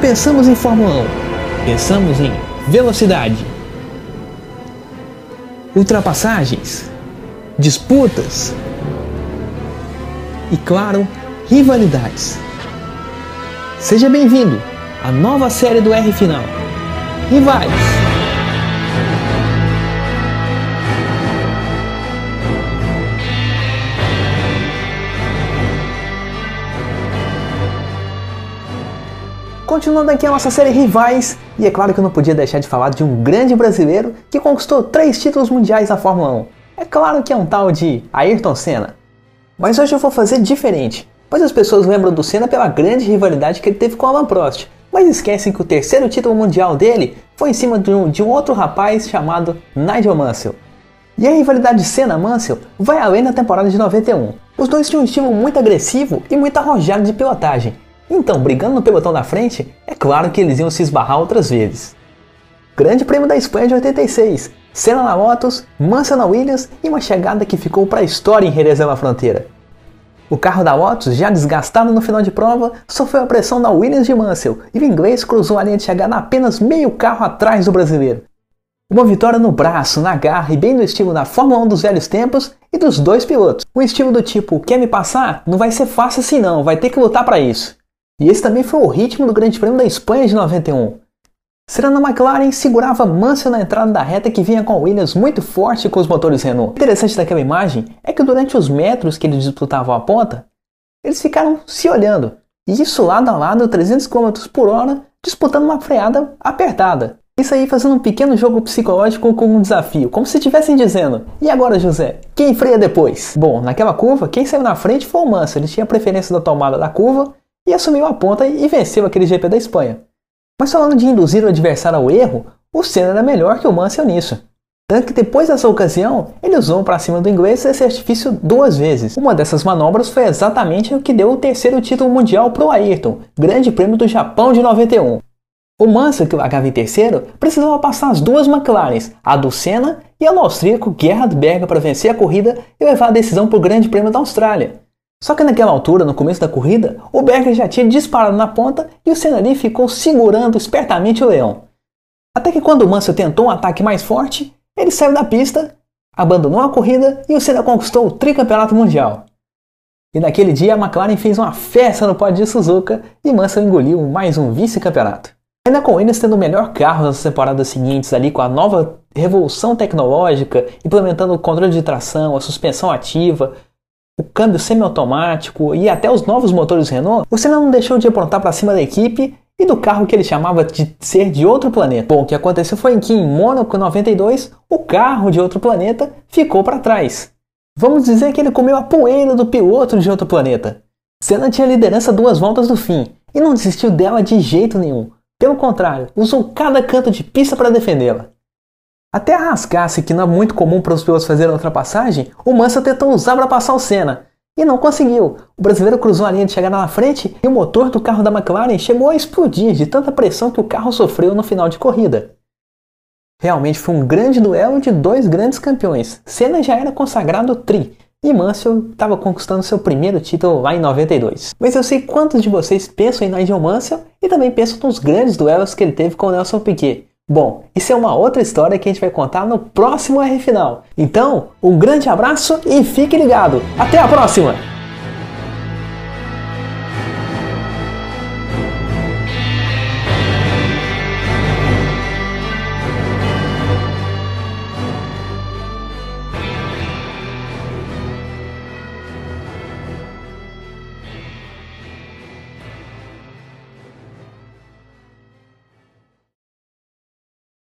pensamos em Fórmula 1, pensamos em velocidade, ultrapassagens, disputas e, claro, rivalidades. Seja bem-vindo à nova série do R Final. Rivais! Continuando aqui a nossa série Rivais, e é claro que eu não podia deixar de falar de um grande brasileiro que conquistou três títulos mundiais na Fórmula 1. É claro que é um tal de Ayrton Senna. Mas hoje eu vou fazer diferente, pois as pessoas lembram do Senna pela grande rivalidade que ele teve com Alan Prost, mas esquecem que o terceiro título mundial dele foi em cima de um, de um outro rapaz chamado Nigel Mansell. E a rivalidade Senna-Mansell vai além da temporada de 91. Os dois tinham um estilo muito agressivo e muito arrojado de pilotagem, então, brigando no pelotão da frente, é claro que eles iam se esbarrar outras vezes. Grande Prêmio da Espanha de 86, Senna na Lotus, Mansell na Williams e uma chegada que ficou para a história em Jerez da Fronteira. O carro da Lotus, já desgastado no final de prova, sofreu a pressão da Williams de Mansell e o inglês cruzou a linha de chegada apenas meio carro atrás do brasileiro. Uma vitória no braço, na garra e bem no estilo da Fórmula 1 dos velhos tempos e dos dois pilotos. Um estilo do tipo, quer me passar? Não vai ser fácil assim não, vai ter que lutar para isso. E esse também foi o ritmo do Grande Prêmio da Espanha de 91. Serena McLaren segurava Mansell na entrada da reta que vinha com a Williams muito forte com os motores Renault. O interessante daquela imagem é que durante os metros que eles disputavam a ponta, eles ficaram se olhando, e isso lado a lado, 300 km por hora, disputando uma freada apertada. Isso aí fazendo um pequeno jogo psicológico com um desafio, como se estivessem dizendo: E agora, José, quem freia depois? Bom, naquela curva, quem saiu na frente foi o Mansell, ele tinha preferência da tomada da curva e assumiu a ponta e venceu aquele GP da Espanha. Mas falando de induzir o adversário ao erro, o Senna era melhor que o Mansell nisso. Tanto que depois dessa ocasião, ele usou para cima do inglês esse artifício duas vezes. Uma dessas manobras foi exatamente o que deu o terceiro título mundial para o Ayrton, Grande Prêmio do Japão de 91. O Mansell, que largava em terceiro, precisava passar as duas McLarens, a do Senna e a do austríaco Gerhard Berger para vencer a corrida e levar a decisão para o Grande Prêmio da Austrália. Só que naquela altura, no começo da corrida, o Berger já tinha disparado na ponta e o Senna ficou segurando espertamente o leão. Até que quando o Mansell tentou um ataque mais forte, ele saiu da pista, abandonou a corrida e o Senna conquistou o tricampeonato mundial. E naquele dia a McLaren fez uma festa no pódio de Suzuka e Mansell engoliu mais um vice-campeonato. Ainda com eles tendo o melhor carro nas temporadas seguintes ali com a nova revolução tecnológica, implementando o controle de tração, a suspensão ativa, o câmbio semiautomático e até os novos motores Renault, o Senna não deixou de aprontar para cima da equipe e do carro que ele chamava de ser de outro planeta. Bom, o que aconteceu foi que em Mônaco 92, o carro de outro planeta ficou para trás. Vamos dizer que ele comeu a poeira do piloto de outro planeta. Senna tinha liderança duas voltas do fim e não desistiu dela de jeito nenhum. Pelo contrário, usou cada canto de pista para defendê-la. Até a rascasse, que não é muito comum para os pilotos fazerem ultrapassagem, o Mansell tentou usar para passar o Senna. E não conseguiu. O brasileiro cruzou a linha de chegada na frente e o motor do carro da McLaren chegou a explodir de tanta pressão que o carro sofreu no final de corrida. Realmente foi um grande duelo de dois grandes campeões. Senna já era consagrado tri e Mansell estava conquistando seu primeiro título lá em 92. Mas eu sei quantos de vocês pensam em Nigel Mansell e também pensam nos grandes duelos que ele teve com Nelson Piquet. Bom, isso é uma outra história que a gente vai contar no próximo R Final. Então, um grande abraço e fique ligado. Até a próxima!